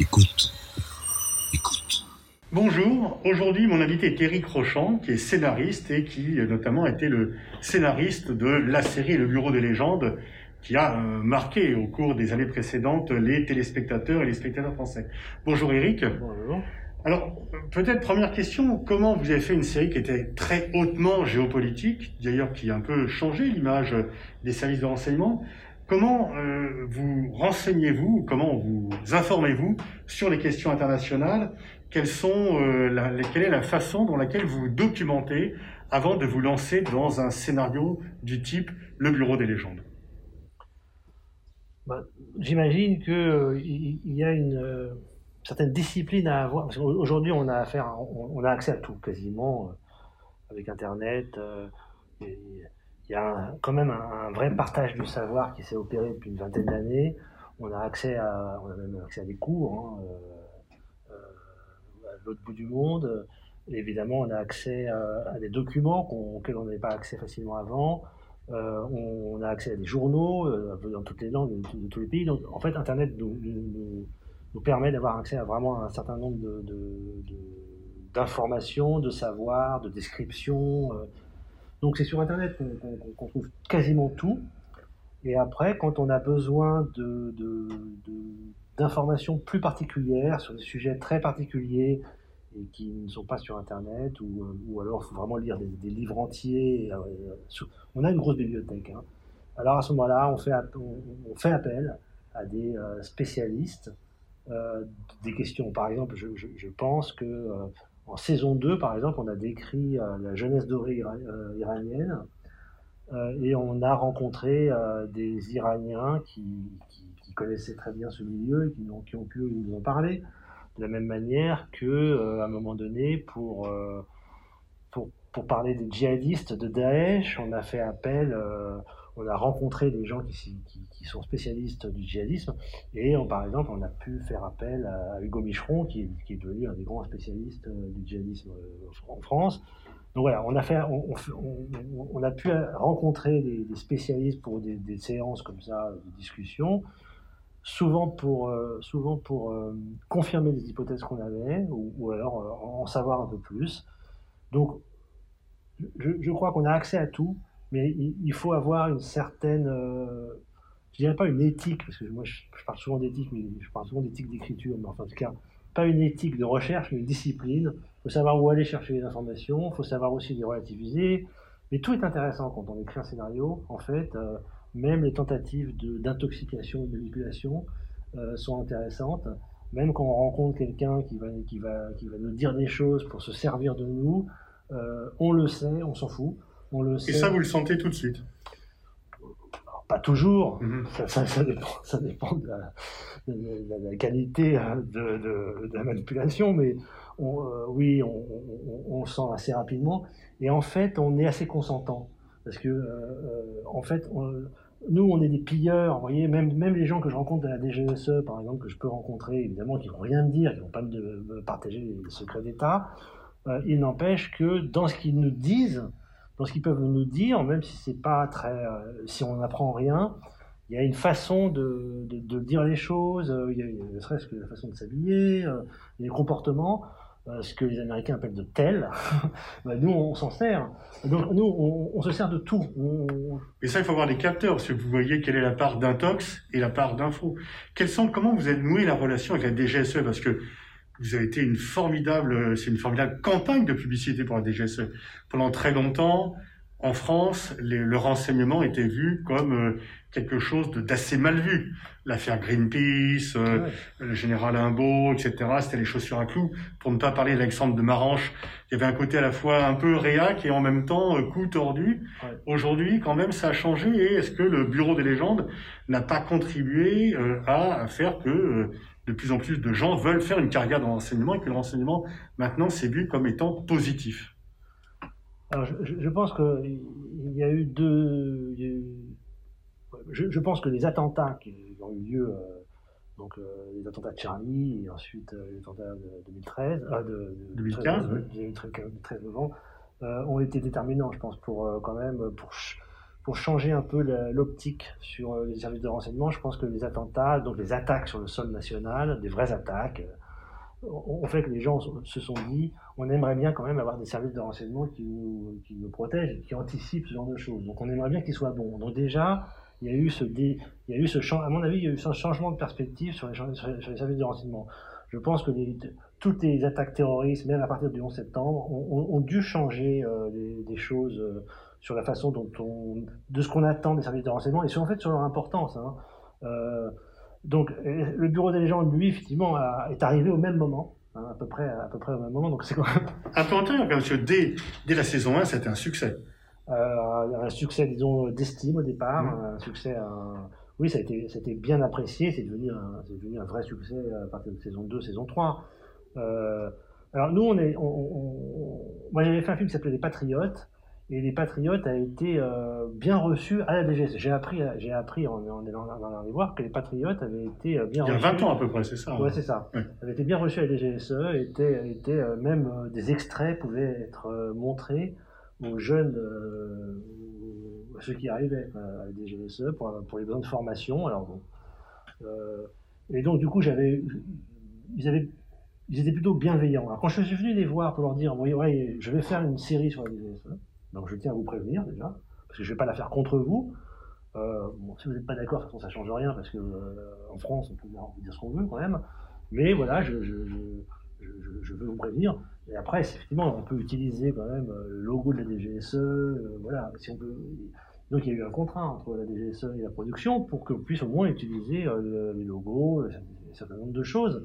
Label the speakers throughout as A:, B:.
A: Écoute. Écoute.
B: Bonjour, aujourd'hui mon invité est Éric Rochant, qui est scénariste et qui notamment a été le scénariste de la série Le Bureau des légendes, qui a euh, marqué au cours des années précédentes les téléspectateurs et les spectateurs français. Bonjour Éric.
C: Bonjour.
B: Alors, peut-être première question, comment vous avez fait une série qui était très hautement géopolitique, d'ailleurs qui a un peu changé l'image des services de renseignement? Comment euh, vous renseignez-vous, comment vous informez-vous sur les questions internationales? Euh, Quelle est la façon dans laquelle vous documentez avant de vous lancer dans un scénario du type Le Bureau des légendes?
C: Bah, J'imagine qu'il euh, y a une certaine discipline à avoir. Aujourd'hui, on a accès à tout quasiment avec Internet. Et, il y a quand même un, vrai partage du savoir qui s'est opéré depuis une vingtaine d'années. On a accès à, on a même accès à des cours hein, euh, euh, à l'autre bout du monde. évidemment, on a accès à, des documents auxquels on n'avait pas accès facilement avant. Euh, on, a accès à des journaux dans toutes les langues de, tous les pays. Donc, en fait, Internet nous, permet d'avoir accès à vraiment un certain nombre d'informations, de, savoirs, de descriptions. Donc c'est sur Internet qu'on trouve quasiment tout. Et après, quand on a besoin d'informations plus particulières sur des sujets très particuliers et qui ne sont pas sur Internet, ou, ou alors il faut vraiment lire des, livres entiers. Euh, on a une grosse bibliothèque. Hein. Alors à ce moment-là, on fait, appel à des euh, spécialistes euh, des questions. Par exemple, je pense que en saison 2, par exemple, on a décrit euh, la jeunesse dorée euh, iranienne euh, et on a rencontré des Iraniens qui, connaissaient très bien ce milieu et qui ont, pu nous en parler. De la même manière que, à un moment donné, pour, pour, parler des djihadistes de Daesh, on a fait appel on a rencontré des gens qui, sont spécialistes du djihadisme et par exemple on a pu faire appel à, Hugo Micheron qui est, devenu un des grands spécialistes euh, du djihadisme euh, en France. Donc voilà, on a, pu rencontrer des, spécialistes pour des, séances comme ça de discussion, souvent pour, euh, confirmer les hypothèses qu'on avait ou, alors en savoir un peu plus. Donc je crois qu'on a accès à tout mais il, faut avoir une certaine, euh, je dirais pas une éthique, parce que moi je, parle souvent d'éthique, mais je parle souvent d'éthique d'écriture, mais enfin en tout cas, pas une éthique de recherche, mais une discipline. Il faut savoir où aller chercher les informations, il faut savoir aussi les relativiser. Mais tout est intéressant quand on écrit un scénario, en fait. Euh, même les tentatives d'intoxication, de, manipulation euh, sont intéressantes. Même quand on rencontre quelqu'un qui va, qui, va, qui va nous dire des choses pour se servir de nous, euh, on le sait, on s'en fout.
B: Et ça, vous le sentez tout de suite
C: Pas toujours. Mhm. ça, dépend, de, la, qualité hein, de, la manipulation, mais euh, oui, on, le sent assez rapidement. Et en fait, on est assez consentant. Parce que, euh, euh, en fait, nous, on est des pilleurs. Vous voyez, même, même les gens que je rencontre à la DGSE, par exemple, que je peux rencontrer, évidemment, qui vont rien me dire, qui vont pas me, partager les secrets d'État, il n'empêche que dans ce qu'ils nous disent, ce qu'ils peuvent nous dire, même si c'est pas très, euh, si on n'apprend rien, il y a une façon de, de, dire les choses, euh, il y a ne serait-ce que la façon de s'habiller, euh, les comportements, ce que les Américains appellent de tel. Bah, nous, on, s'en sert. Nous, on, se sert de tout.
B: Et ça, il faut avoir des capteurs, que vous voyez quelle est la part d'intox et la part d'info. sont, comment vous avez noué la relation avec la DGSE Parce que vous avez été une formidable, c'est une formidable campagne de publicité pour la DGSE. Pendant très longtemps, en France, le renseignement était vu comme euh, quelque chose d'assez mal vu. L'affaire Greenpeace, euh, le général Imbeau, etc., c'était les chaussures à clous. Pour ne pas parler d'Alexandre de Maranche, il y avait un côté à la fois un peu réac et en même temps euh, coup tordu. Aujourd'hui, quand même, ça a changé. Et est-ce que le Bureau des légendes n'a pas contribué à faire que de plus en plus de gens veulent faire une carrière dans l'enseignement et que le renseignement, maintenant, c'est vu comme étant positif
C: Alors, je, pense qu'il y a eu deux. je, pense que les attentats qui ont eu lieu, euh, donc euh, les attentats de Charlie et ensuite euh, les attentats de 2013, de,
B: 2015,
C: 2013, novembre, ont été déterminants, je pense, pour quand même pour pour changer un peu l'optique sur les services de renseignement. Je pense que les attentats, donc les attaques sur le sol national, des vraies attaques, ont fait que les gens se sont dit on aimerait bien quand même avoir des services de renseignement qui nous, qui protègent, qui anticipent ce genre de choses. Donc on aimerait bien qu'ils soient bons. Donc déjà, il y a eu ce, il y a eu ce à mon avis, il y a eu ce changement de perspective sur les, services de renseignement. Je pense que toutes les attaques terroristes, même à partir du 11 septembre, ont, dû changer euh, des, choses euh, sur la façon dont on, de ce qu'on attend des services de renseignement et sur en fait sur leur importance. Hein. Euh, donc, le bureau des légendes, lui, effectivement, est arrivé au même moment. Hein, à, peu près, à peu près au même moment. Donc, c'est
B: peu intéressant, parce que dès, dès la saison 1, c'était un succès.
C: Euh, un succès, disons, d'estime au départ. Mmh. Un succès. Oui, ça a, été, ça a été bien apprécié. C'est devenu, un, devenu un vrai succès à partir de saison 2, saison 3. Euh, alors, nous, on est. On, Moi, j'avais fait un film qui s'appelait Les Patriotes. Et les Patriotes a été euh, bien reçu à la DGS. J'ai appris, j'ai appris en, en, allant les voir que les Patriotes avaient été euh, bien
B: reçus.
C: Il y
B: a 20 ans à peu près, c'est ça
C: Oui, c'est ça. Ouais. Avaient été bien reçus à la DGSE. Étaient, étaient euh, même des extraits pouvaient être montrés aux jeunes, à ceux qui arrivaient à la DGSE pour, pour les besoins de formation. Alors bon. et donc, du coup, j'avais, ils avaient ils étaient plutôt bienveillants. Alors, quand je suis venu les voir pour leur dire, oui, ouais, je vais faire une série sur la DGSE, donc je tiens à vous prévenir déjà, parce que je ne vais pas la faire contre vous. Euh, si vous n'êtes pas d'accord, de toute façon, ça ne change rien, parce qu'en euh, France, on peut dire ce qu'on veut quand même. Mais voilà, je, je, je, je, veux vous prévenir. Et après, effectivement, on peut utiliser quand même euh, le logo de la DGSE. Voilà. Donc il y a eu un contrat entre la DGSE et la production pour qu'on puisse au moins utiliser les logos, un certain nombre de choses.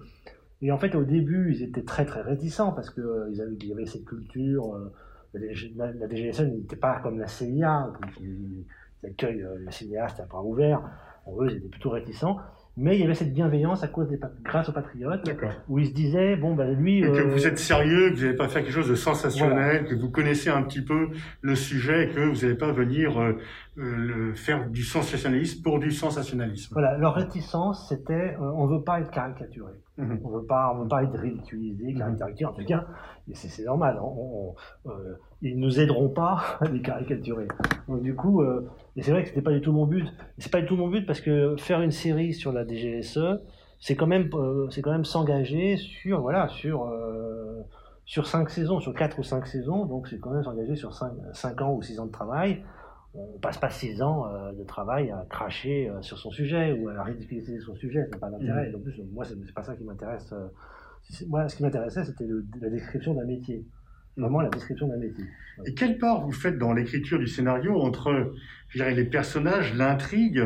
C: Et en fait, au début, ils étaient très très réticents parce qu'il y avait cette culture la, DGSE n'était pas comme la CIA, qui, accueille euh, les cinéastes à bras ouverts. eux, ils étaient plutôt réticents. Mais il y avait cette bienveillance à cause des grâce aux patriotes, où ils se disaient bon ben lui
B: que euh, vous êtes sérieux, que vous n'allez pas faire quelque chose de sensationnel, que vous connaissez un petit peu le sujet, et que vous n'allez pas venir euh, euh, faire du sensationnalisme pour du sensationnalisme.
C: Voilà, leur réticence c'était on veut pas être caricaturé, mhm. on veut pas on veut pas être ridiculisé, caricaturé en tout cas, c'est normal, on, ils nous aideront pas à les caricaturer. Donc du coup, et c'est vrai que c'était pas du tout mon but. C'est pas du tout mon but parce que faire une série sur la DGSE, c'est quand même, euh, c'est quand même s'engager sur, voilà, sur, euh, sur cinq saisons, sur quatre ou cinq saisons. Donc c'est quand même s'engager sur cinq, cinq, ans ou six ans de travail. On passe pas six ans euh, de travail à cracher sur son sujet ou à ridiculiser son sujet. C'est pas d'intérêt. Mmh. En plus, moi, c'est pas ça qui m'intéresse. moi, ce qui m'intéressait, c'était la description d'un métier vraiment la description d'un métier.
B: Et quelle part vous faites dans l'écriture du scénario entre je dirais, les personnages, l'intrigue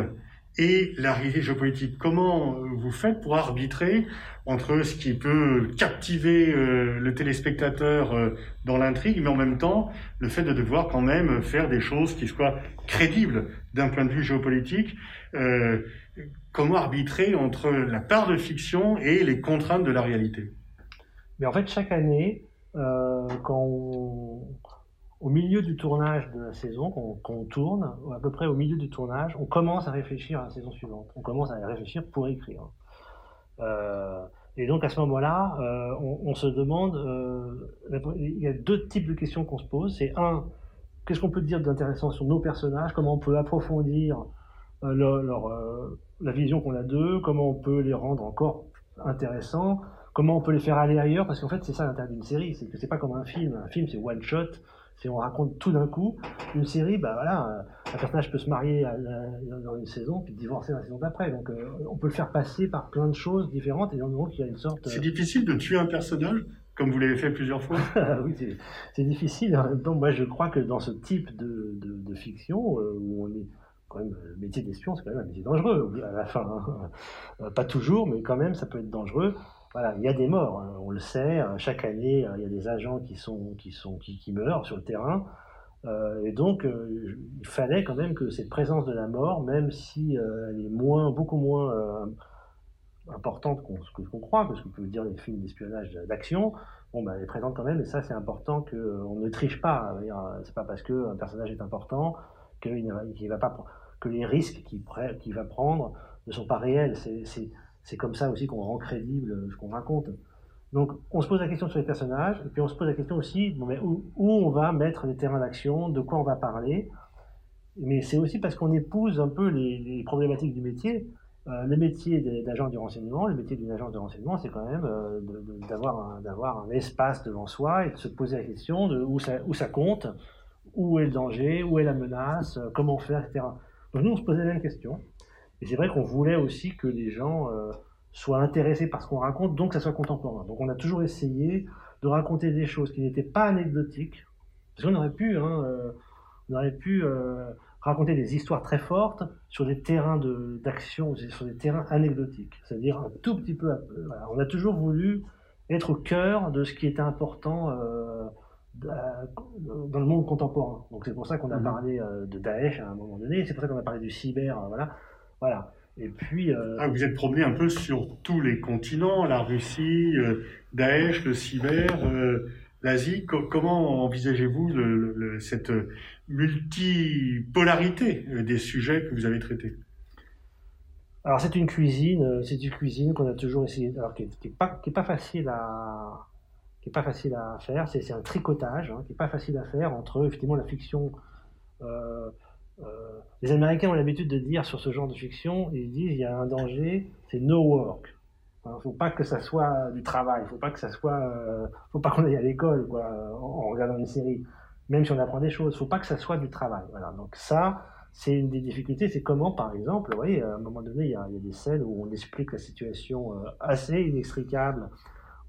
B: et la réalité géopolitique? Comment vous faites pour arbitrer entre ce qui peut captiver euh, le téléspectateur euh, dans l'intrigue, mais en même temps le fait de devoir quand même faire des choses qui soient crédibles d'un point de vue géopolitique euh, Comment arbitrer entre la part de fiction et les contraintes de la réalité?
C: Mais en fait, chaque année, euh, quand au milieu du tournage de la saison, qu'on tourne, à peu près au milieu du tournage, on commence à réfléchir à la saison suivante. On commence à réfléchir pour écrire. Euh, et donc à ce moment-là, euh, on, se demande, il y a deux types de questions qu'on se pose. C'est un, qu'est-ce qu'on peut dire d'intéressant sur nos personnages? Comment on peut approfondir leur, la vision qu'on a d'eux? Comment on peut les rendre encore intéressants? Comment on peut les faire aller ailleurs Parce qu'en fait, c'est ça l'intérêt d'une série, c'est que c'est pas comme un film. Un film, c'est one shot, c'est on raconte tout d'un coup. Une série, bah voilà, un personnage peut se marier dans une saison puis divorcer dans la saison d'après. Donc, euh, on peut le faire passer par plein de choses différentes et donc il y a une sorte.
B: C'est difficile de tuer un personnage comme vous l'avez fait plusieurs fois
C: Oui, c'est difficile. En même temps, moi, je crois que dans ce type de, de, fiction, euh, où on est quand même, le métier d'espion, c'est quand même un métier dangereux à la fin. Hein. Euh, pas toujours, mais quand même, ça peut être dangereux voilà, il y a des morts, hein, on le sait. Euh, chaque année, euh, il y a des agents qui, sont, qui, sont, qui, meurent sur le terrain. Euh, et donc, il fallait quand même que cette présence de la mort, même si elle est moins, beaucoup moins importante ce qu'on croit, parce qu'on peut dire les films d'espionnage d'action, bon, ben, elle est présente quand même, et ça, c'est important qu'on ne triche pas. C'est pas parce qu'un personnage est important que les risques qu'il va prendre ne sont pas réels. C'est comme ça aussi qu'on rend crédible ce qu'on raconte. Donc, on se pose la question sur les personnages, et puis on se pose la question aussi bon, mais où, on va mettre les terrains d'action, de quoi on va parler? mais c'est aussi parce qu'on épouse un peu les, problématiques du métier. Euh, le métier d'agent du renseignement, le métier d'une agence de renseignement, c'est quand même euh, d'avoir un, un, espace devant soi et de se poser la question de où ça, où ça compte, où est le danger, où est la menace, euh, comment faire, etc. Donc nous, on se posait la même question. Et c'est vrai qu'on voulait aussi que les gens soient intéressés par ce qu'on raconte, donc que ça soit contemporain. Donc on a toujours essayé de raconter des choses qui n'étaient pas anecdotiques, parce qu'on aurait pu, hein, on aurait pu raconter des histoires très fortes sur des terrains d'action, sur des terrains anecdotiques, c'est-à-dire un tout petit peu. Voilà. On a toujours voulu être au cœur de ce qui était important euh, dans le monde contemporain. Donc c'est pour ça qu'on a mhm. parlé euh, de Daesh à un moment donné, c'est pour ça qu'on a parlé du cyber, euh, voilà. Voilà. Et puis,
B: ah, vous êtes promené un peu sur tous les continents, la Russie, Daesh, le cyber, l'Asie. comment envisagez-vous cette multipolarité euh, des sujets que vous avez traités?
C: Alors c'est une cuisine, euh, c'est une cuisine qu'on a toujours essayé, alors qui n'est pas, pas facile à qui est pas facile à faire. C'est un tricotage hein, qui n'est pas facile à faire entre effectivement la fiction. Euh, les Américains ont l'habitude de dire sur ce genre de fiction, ils disent il y a un danger, c'est no work. Il ne faut pas que ça soit du travail, il ne faut pas que ça soit, faut pas qu'on aille à l'école en, regardant une série même si on apprend des choses. Il ne faut pas que ça soit du travail. Voilà. Donc ça, c'est une des difficultés. C'est comment, par exemple, vous voyez, à un moment donné, il y, a, des scènes où on explique la situation euh, assez inextricable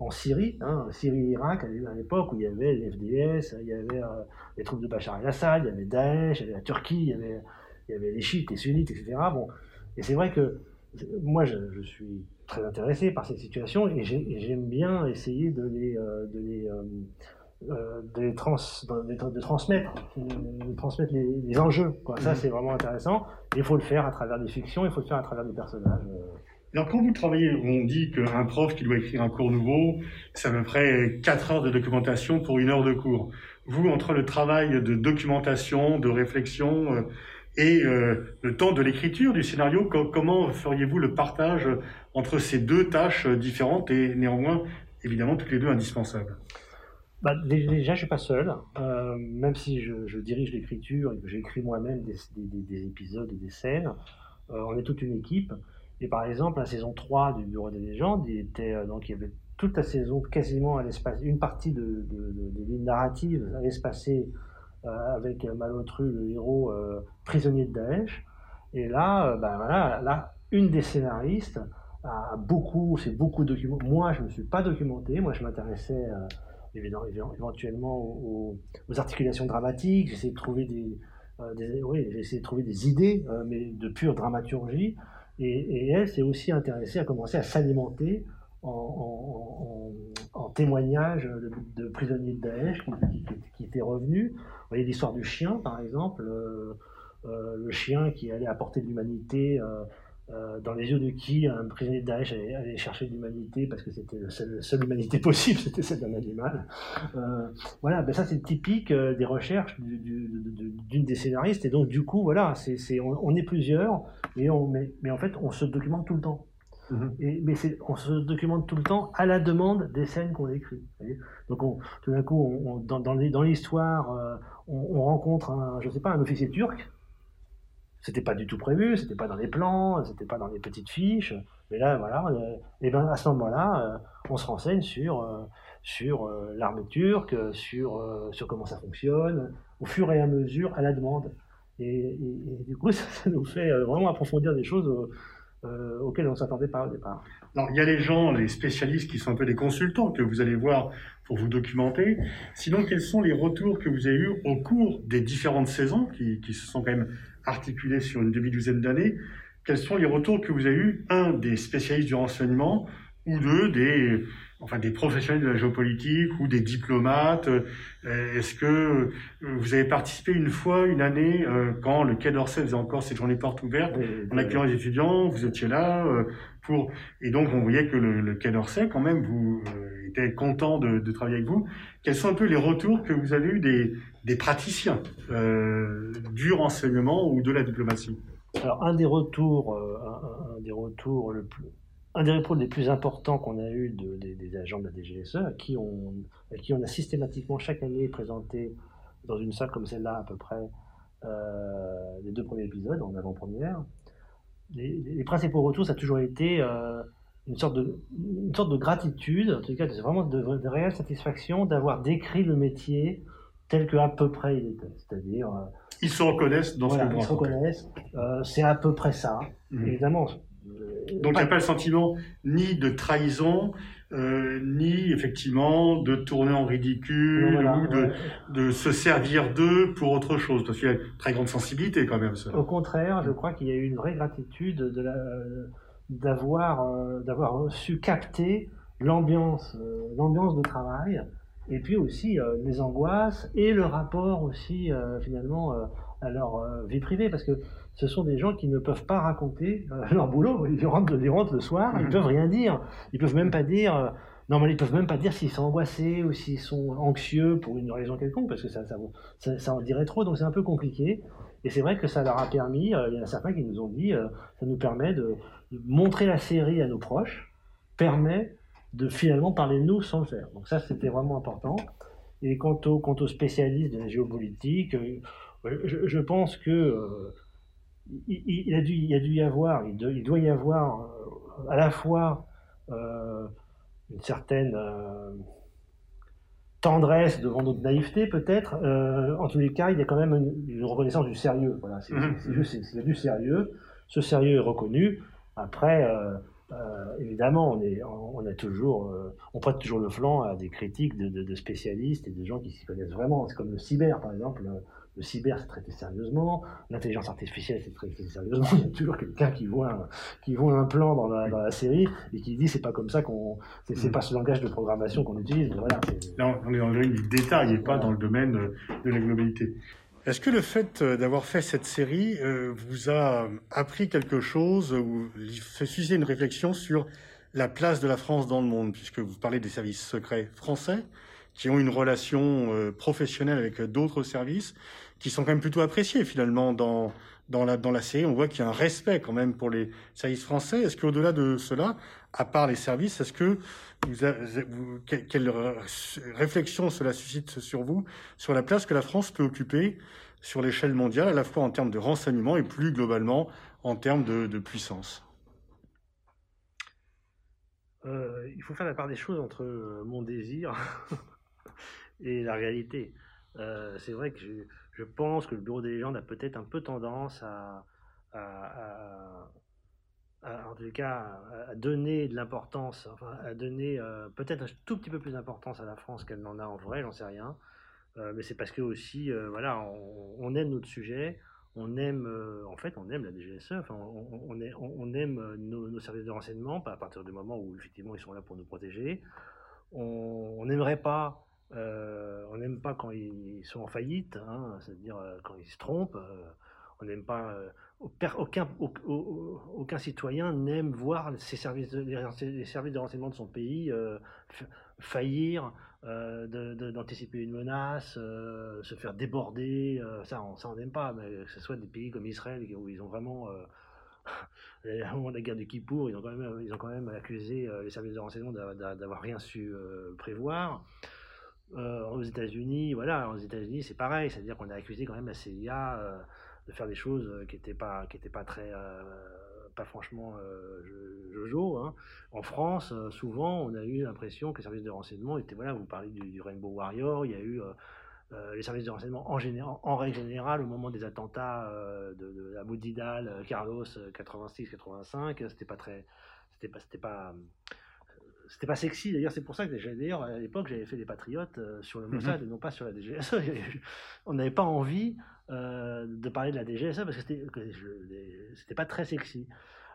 C: en Syrie, hein, Syrie-Irak, à l'époque où il y avait les FDS, il y avait euh, les troupes de Bachar el-Assad, il y avait Daesh, il y avait la Turquie, il y avait, il y avait les chiites, les sunnites, etc. Bon. Et c'est vrai que moi, je, suis très intéressé par cette situation et j'aime bien essayer de les, euh, de les euh, de, trans, de, transmettre, de transmettre les, enjeux. Quoi. Ça, mhm. c'est vraiment intéressant. Il faut le faire à travers des fictions, il faut le faire à travers des personnages. Euh.
B: Alors, quand vous travaillez, on dit qu'un prof qui doit écrire un cours nouveau, ça me ferait 4 heures de documentation pour une heure de cours. Vous, entre le travail de documentation, de réflexion euh, et le temps de l'écriture du scénario, comment feriez-vous le partage entre ces deux tâches différentes et néanmoins, évidemment, toutes les deux indispensables?
C: Bah, déjà, je suis pas seul, euh, même si je, dirige l'écriture et que j'écris moi-même des, des, des, épisodes et des scènes. Euh, on est toute une équipe. Et par exemple, la saison 3 du Bureau des légendes, il, était, euh, donc, il y avait toute la saison quasiment à l'espace, une partie de, de, de, lignes narratives allait se passer avec Malotru, le héros prisonnier de Daesh. Et là, ben là, une des scénaristes a beaucoup, c'est beaucoup documenté. Moi, je me suis pas documenté. Moi, je m'intéressais éventuellement aux, articulations dramatiques, trouver des, euh, de trouver des idées, euh, mais de pure dramaturgie. Et, elle s'est aussi intéressée à commencer à s'alimenter en, témoignages de, prisonniers de Daesh qui, étaient revenus. Vous voyez l'histoire du chien, par exemple, euh, le chien qui allait apporter de l'humanité euh, dans les yeux de qui un prisonnier de Daesh allait, chercher l'humanité parce que c'était la seule, humanité possible, c'était celle d'un animal. Euh, voilà, ben ça c'est typique euh, des recherches d'une des scénaristes et donc du coup voilà, c'est, on, est plusieurs et on, mais, mais, en fait on se documente tout le temps. Mm-hmm. Et, mais on se documente tout le temps à la demande des scènes qu'on écrit. Donc on, tout d'un coup, on, dans, dans l'histoire, on, rencontre un, je sais pas, un officier turc c'était pas du tout prévu, c'était pas dans les plans, c'était pas dans les petites fiches. Mais là, voilà, euh, et ben à ce moment-là, euh, on se renseigne sur euh, sur l'armée turque, sur sur comment ça fonctionne, au fur et à mesure, à la demande. Et, du coup, ça, nous fait vraiment approfondir des choses auxquelles on ne s'attendait pas au départ.
B: Alors, il y a les gens, les spécialistes qui sont un peu des consultants que vous allez voir pour vous documenter. Sinon, quels sont les retours que vous avez eus au cours des différentes saisons qui, se sont quand même articulé sur une demi-douzaine d'années, quels sont les retours que vous avez eus, un, des spécialistes du renseignement, ou deux, des, enfin, des professionnels de la géopolitique ou des diplomates euh, Est-ce que euh, vous avez participé une fois, une année, euh, quand le Quai d'Orsay faisait encore ses journées portes ouvertes, en accueillant les étudiants, vous étiez là pour... Et donc, on voyait que le, Quai d'Orsay, quand même, vous était content de, de, travailler avec vous. Quels sont un peu les retours que vous avez eus des, des praticiens du renseignement ou de la diplomatie?
C: Alors, un des retours, un, des retours le plus, un des retours les plus importants qu'on a eu de, des, agents de la DGSE, à qui, on, qui on a systématiquement chaque année présenté dans une salle comme celle-là à peu près les deux premiers épisodes en avant-première. Les, principaux retours, ça a toujours été une sorte de, une sorte de gratitude, en tout cas, c'est vraiment de, de, réelle satisfaction d'avoir décrit le métier tel que à peu près il était. C'est-à-dire. Euh,
B: ils se reconnaissent dans
C: voilà,
B: ce
C: Ils se reconnaissent. Euh, c'est à peu près ça. Mhm. Évidemment.
B: Donc il n'y a pas le sentiment ni de trahison, euh, ni effectivement de tourner en ridicule ou de, de, se servir d'eux pour autre chose, parce qu'il y a une très grande sensibilité quand même.
C: Au contraire, je crois qu'il y a eu une vraie gratitude d'avoir euh, d'avoir su capter l'ambiance euh, l'ambiance de travail et puis aussi les angoisses et le rapport aussi finalement à leur vie privée parce que ce sont des gens qui ne peuvent pas raconter leur boulot ils rentrent, ils rentrent le soir ils mhm. peuvent rien dire ils peuvent même pas dire mais ils peuvent même pas dire s'ils sont angoissés ou s'ils sont anxieux pour une raison quelconque, parce que ça, ça, en dirait trop, donc c'est un peu compliqué. Et c'est vrai que ça leur a permis, il y en a certains qui nous ont dit, ça nous permet de, montrer la série à nos proches permet de finalement parler de nous sans le faire. Donc ça, c'était vraiment important. Et quant, au, quant aux spécialistes de la géopolitique, euh, je, pense que euh, il, a dû, il a dû y avoir, il, doit y avoir euh, à la fois une certaine tendresse devant notre naïveté peut-être. en tous les cas, il y a quand même une, reconnaissance du sérieux. Voilà, c'est mmh. juste, c'est du sérieux. Ce sérieux est reconnu. Après, euh, euh, évidemment, on, est, on, a toujours, euh, on prête toujours le flanc à des critiques de, spécialistes et de gens qui s'y connaissent vraiment. C'est comme le cyber, par exemple. Le, cyber, c'est traité sérieusement. L'intelligence artificielle, c'est traité sérieusement. Il y a toujours quelqu'un qui voit, un, qui voit un plan dans la, dans la série et qui dit c'est pas comme ça qu'on, c'est, pas ce langage de programmation qu'on utilise. Voilà,
B: non, on est dans le domaine du détail et pas dans le domaine de la globalité. Est-ce que le fait euh, d'avoir fait cette série euh, vous a appris quelque chose ou fait susciter une réflexion sur la place de la France dans le monde, puisque vous parlez des services secrets français qui ont une relation euh, professionnelle avec d'autres services qui sont quand même plutôt appréciés finalement dans dans la dans la série. On voit qu'il y a un respect quand même pour les services français. Est-ce qu'au-delà de cela, à part les services, est-ce que vous, quelle réflexion cela suscite sur vous sur la place que la France peut occuper sur l'échelle mondiale, à la fois en termes de renseignement et plus globalement en termes de, puissance?
C: Euh, Il faut faire la part des choses entre euh, mon désir et la réalité. Euh, c'est vrai que je, pense que le bureau des légendes a peut-être un peu tendance à, en tout cas, à donner de l'importance, à donner peut-être un tout petit peu plus d'importance à la France qu'elle n'en a en vrai, j'en sais rien. Euh, mais c'est parce que aussi, euh, voilà, on, aime notre sujet, on aime, euh, en fait, on aime la DGSE, enfin, on, on, aime nos, services de renseignement, à partir du moment où effectivement ils sont là pour nous protéger. On n'aimerait pas, on n'aime pas quand ils sont en faillite, hein, c'est-à-dire quand ils se trompent. on n'aime pas, aucun, citoyen n'aime voir ses services les, services de renseignement de son pays faillir. Euh, d'anticiper une menace, euh, se faire déborder, euh, ça, on, n'aime pas, mais que ce soit des pays comme Israël où ils ont vraiment, au moment de la guerre de Kippour, ils ont quand même accusé les services de renseignement d'avoir rien su prévoir. Aux États-Unis, voilà, aux États-Unis c'est pareil, c'est-à-dire qu'on a accusé quand même la CIA de faire des choses qui n'étaient pas, qui étaient pas très pas franchement euh, Jojo. Hein. En France, euh, souvent, on a eu l'impression que les services de renseignement étaient, voilà, vous parlez du, Rainbow Warrior, il y a eu euh, les services de renseignement en, général, en règle générale, au moment des attentats de, de Carlos, 86-85, c'était pas très, c'était pas, c'était pas, c'était pas sexy d'ailleurs c'est pour ça que d'ailleurs à l'époque j'avais fait des patriotes sur le mhm. Mossad et non pas sur la DGSE on n'avait pas envie euh, de parler de la DGSE parce que c'était pas très sexy.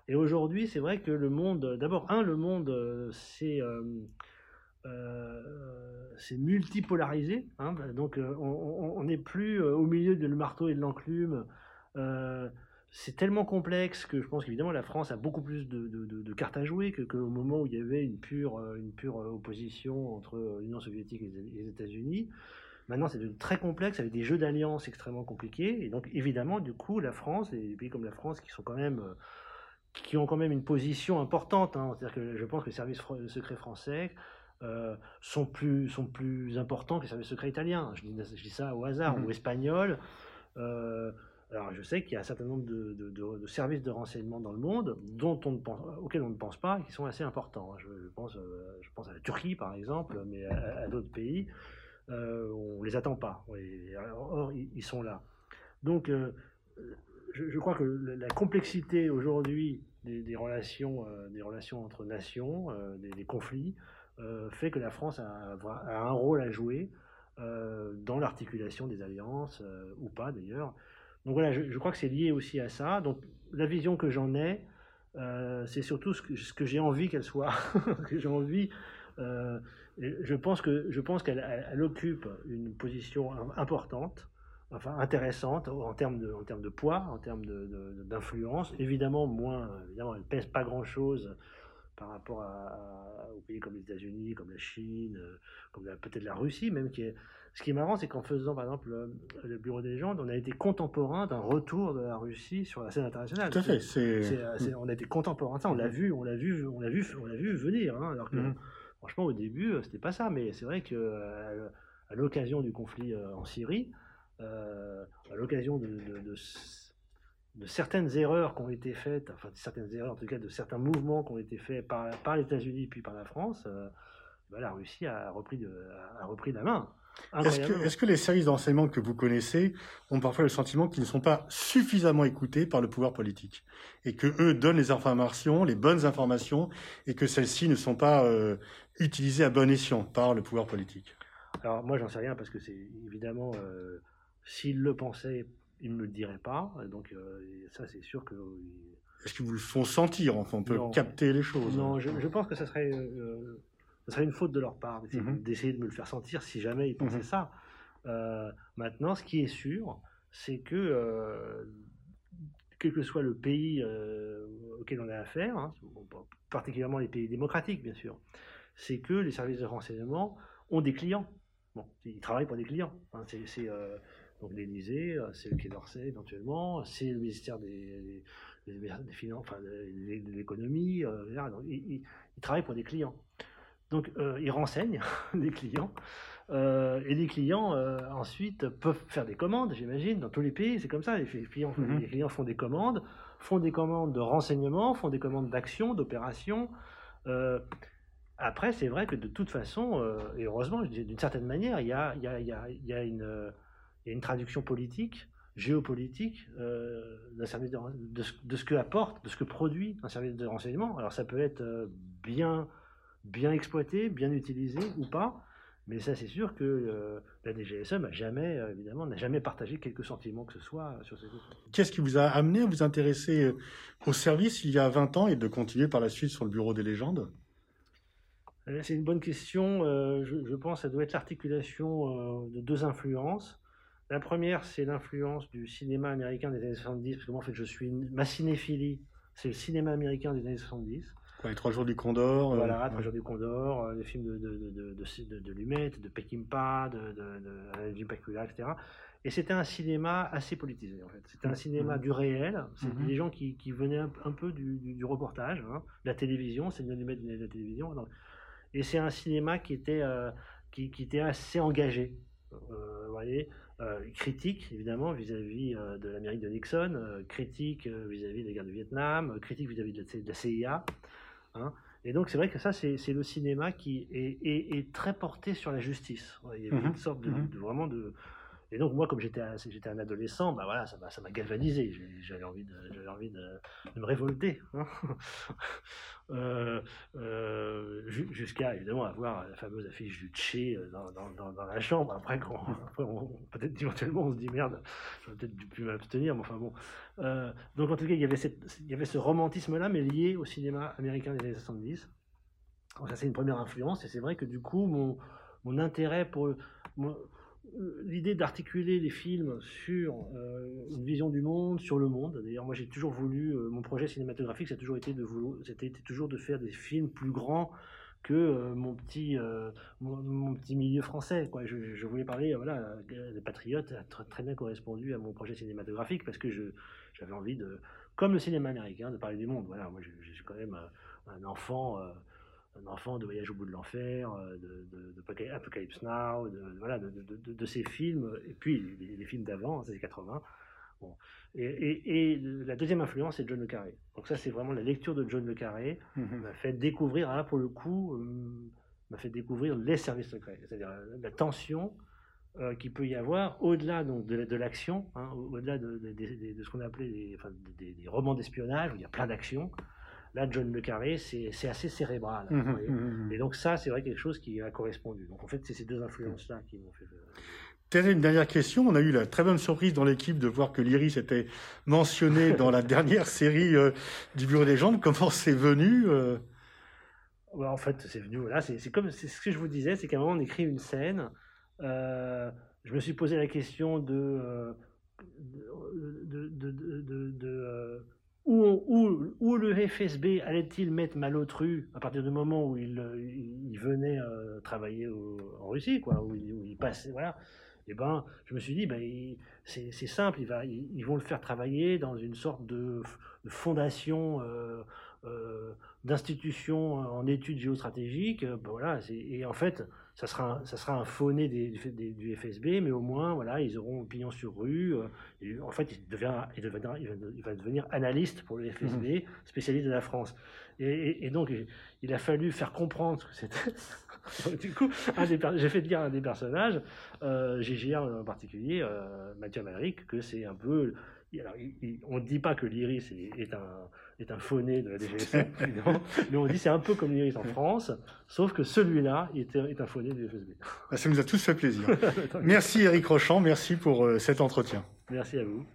C: Et aujourd'hui, c'est vrai que le monde, d'abord, un, le monde, euh, c'est euh, c'est multipolarisé. Hein, donc, on n'est plus au milieu de le marteau et de l'enclume. C'est tellement complexe que je pense qu'évidemment la France a beaucoup plus de, de, cartes à jouer que, au moment où il y avait une pure, une pure opposition entre l'Union soviétique et les États-Unis. Maintenant, c'est très complexe avec des jeux d'alliance extrêmement compliqués. Et donc, évidemment, du coup, la France et des pays comme la France qui sont quand même euh, qui ont quand même une position importante. Hein. C'est-à-dire que je pense que les services secrets français euh, sont plus sont plus importants que les services secrets italiens. Je dis, ça au hasard ou espagnols. Euh, alors, je sais qu'il y a un certain nombre de, services de renseignement dans le monde dont on ne pense, auxquels on ne pense pas qui sont assez importants. Je, pense, euh, je pense à la Turquie, par exemple, mais à, d'autres pays. Euh, on les attend pas. Or, ils, sont là. Donc, euh, je, crois que la complexité aujourd'hui des, relations, des relations entre nations, des, conflits, fait que la France a, un rôle à jouer dans l'articulation des alliances, ou pas d'ailleurs. Donc voilà, je, crois que c'est lié aussi à ça. Donc la vision que j'en ai, euh, c'est surtout ce que, j'ai envie qu'elle soit, j'ai envie. euh, je pense que je pense qu'elle elle- elle occupe une position im- importante, enfin intéressante en termes de en termes de poids, en termes de- de- d'influence. Évidemment moins, évidemment, elle pèse pas grand chose par rapport à, à- aux pays comme les États-Unis, comme la Chine, euh, comme peut-être la Russie même. Qui est, ce qui est marrant, c'est qu'en faisant par exemple le, Bureau des légendes, on a été contemporain d'un retour de la Russie sur la scène internationale.
B: Tout à fait.
C: C'est- on a été contemporain de ça, on l'a vu, on l'a vu, on l'a vu, on l'a vu venir. hein, alors que
B: Mhm.
C: franchement, au début, euh, c'était pas ça. Mais c'est vrai que euh, à l'occasion du conflit euh, en Syrie, euh, à l'occasion de, de- de de certaines erreurs qui ont été faites, enfin de certaines erreurs, en tout cas de certains mouvements qui ont été faits par, par les États-Unis puis par la France, euh, ben, la Russie a repris, de, a, repris la main.
B: Est-ce que, les services d'enseignement que vous connaissez ont parfois le sentiment qu'ils ne sont pas suffisamment écoutés par le pouvoir politique et que eux donnent les informations, les bonnes informations, et que celles-ci ne sont pas euh, utilisées à bon escient par le pouvoir politique?
C: Alors moi, j'en sais rien parce que c'est évidemment, euh, s'il le pensait, il ne me le dirait pas. Donc euh, ça, c'est sûr que.
B: Est-ce qu'ils vous le font sentir Enfin, on peut
C: Non.
B: capter les choses.
C: Non, je, je pense que ça serait, euh, ça serait une faute de leur part d'essayer,
B: Mhm.
C: d'essayer de me le faire sentir si jamais ils pensaient
B: Mhm.
C: ça. Euh, maintenant, ce qui est sûr, c'est que euh, quel que soit le pays euh, auquel on a affaire, hein, particulièrement les pays démocratiques, bien sûr, c'est que les services de renseignement ont des clients. Bon, ils travaillent pour des clients. hein. c'est euh, donc l'Élysée, euh, c'est le Quai d'Orsay éventuellement, c'est le ministère des, des, des Finances, enfin de, l'économie. euh, etc. donc, ils, ils- ils travaillent pour des clients. Donc euh, ils renseignent les clients euh, et les clients euh, ensuite peuvent faire des commandes, j'imagine, dans tous les pays, c'est comme ça. Les clients, font- les clients font des commandes, font des commandes de renseignement, font des commandes d'action, d'opération. Après, c'est vrai que de toute façon, et heureusement, d'une certaine manière, il y a, il y a- il y a- il y a une, il y a une traduction politique, géopolitique, euh, d'un service de, de, ce, de ce que apporte, de ce que produit un service de renseignement. Alors ça peut être euh, bien, bien exploité, bien utilisé ou pas, mais ça c'est sûr que euh, la DGSE n'a jamais, évidemment, n'a jamais partagé quelque sentiment que ce soit sur ces questions.
B: Qu'est-ce qui vous a amené à vous intéresser au service il y a 20 ans et de continuer par la suite sur le bureau des légendes?
C: C'est une bonne question. Euh, je, je pense que ça doit être l'articulation de deux influences. La première, c'est l'influence du cinéma américain des années 70, parce que moi, en fait, je suis ma cinéphilie, c'est le cinéma américain des années 70.
B: Quoi, Les Trois Jours du Condor euh,
C: Voilà,
B: ouais.
C: Trois jours du Condor, euh, les films de, de, de, de, de, Lumet, de Peckinpah, de, de, de Jim Pacula, etc. Et c'était un cinéma assez politisé, en fait. C'était un cinéma
B: Mhm.
C: du réel. C'était
B: Mhm.
C: des gens qui, qui venaient un, un peu du, du, du reportage, hein, de la télévision, c'est Lumet venait de la télévision. donc. et c'est un cinéma qui était, euh, qui, qui était assez engagé. Euh, vous voyez, euh, critique évidemment vis-à-vis euh, de l'Amérique de Nixon, euh, critique vis-à-vis de la guerre du Vietnam, critique vis-à-vis de, la- de la CIA. hein. Et donc c'est vrai que ça c'est le cinéma qui est, est, est très porté sur la justice. Il y avait
B: Mhm,
C: une sorte de,
B: mhm.
C: de- vraiment de et donc moi comme j'étais un- adolescent, bah voilà ça m'a galvanisé. J'avais envie de envie de, me révolter. hein. Euh, euh, ju- jusqu'à évidemment avoir la fameuse affiche du Tché euh, dans, la chambre. Après, peut-être éventuellement on se dit merde, j'aurais peut-être plus m'abstenir, mais enfin bon. Donc en tout cas, il y avait, ce romantisme-là, mais lié au cinéma américain des années 70. Donc ça, c'est une première influence, et c'est vrai que du coup, mon, intérêt pour l'idée d'articuler les films sur euh, une vision du monde, sur le monde. D'ailleurs, moi, j'ai toujours voulu, euh, mon projet cinématographique, ça a toujours été de c'était toujours de faire des films plus grands que euh, mon petit euh, mon, petit milieu français quoi je, voulais parler euh, voilà euh, les patriotes a tr- très bien correspondu à mon projet cinématographique parce que je j'avais envie de comme le cinéma américain de parler du monde voilà moi suis quand même euh, un enfant euh, un enfant de Voyage au bout de l'enfer, euh, de, de, de, Apocalypse Now, de, voilà, de, ces films, et puis les, films d'avant, ces 80. Bon. Et, et, et, la deuxième influence, c'est John Le Carré. Donc ça, c'est vraiment la lecture de John Le Carré mmh m'a fait découvrir, là pour le coup, euh, m'a fait découvrir les services secrets, c'est-à-dire la tension euh, qu'il peut y avoir au-delà donc de, de l'action, hein, au-delà de, de, de, ce qu'on a appelé des, enfin, des, romans d'espionnage où il y a plein d'actions. Là, John Le Carré, c'est assez cérébral. Mmh, mmh, mmh, Et donc ça, c'est vrai quelque chose qui a correspondu. Donc en fait, c'est ces deux influences-là qui m'ont fait...
B: Thérèse, une dernière question. On a eu la très bonne surprise dans l'équipe de voir que l'Iris était mentionné dans la dernière série euh, du Bureau des Gens. Comment c'est venu euh?
C: En fait, c'est venu. Voilà, c'est comme ce que je vous disais, c'est qu'à un moment on écrit une scène. Euh, je me suis posé la question de de, de, de, où, le FSB allait-il mettre Malotru à partir du moment où il, il, venait euh, travailler en Russie, quoi, où il, passait, voilà. Et eh ben, je me suis dit, ben, c'est simple, ils, vont le faire travailler dans une sorte de, fondation euh, euh, d'institutions en études géostratégiques. Ben voilà, et en fait, ça sera, un, ça sera un fauné des, du FSB, mais au moins, voilà, ils auront pignon sur rue. Euh, et en fait, il, devient, il, deviendra, il, va, devenir analyste pour le FSB, mmh. spécialiste de la France. Et, et, donc, il a fallu faire comprendre que c'était. du coup, j'ai fait dire à un des personnages, euh, GGR en particulier, euh, Mathieu Malric, que c'est un peu alors, on ne dit pas que l'IRIS est, un, est un fauné de la DGSE, mais on dit c'est un peu comme l'IRIS en France, sauf que celui-là est, est un fauné du FSB.
B: Ça nous a tous fait plaisir. merci Eric Rochant, merci pour euh, cet entretien.
C: Merci à vous.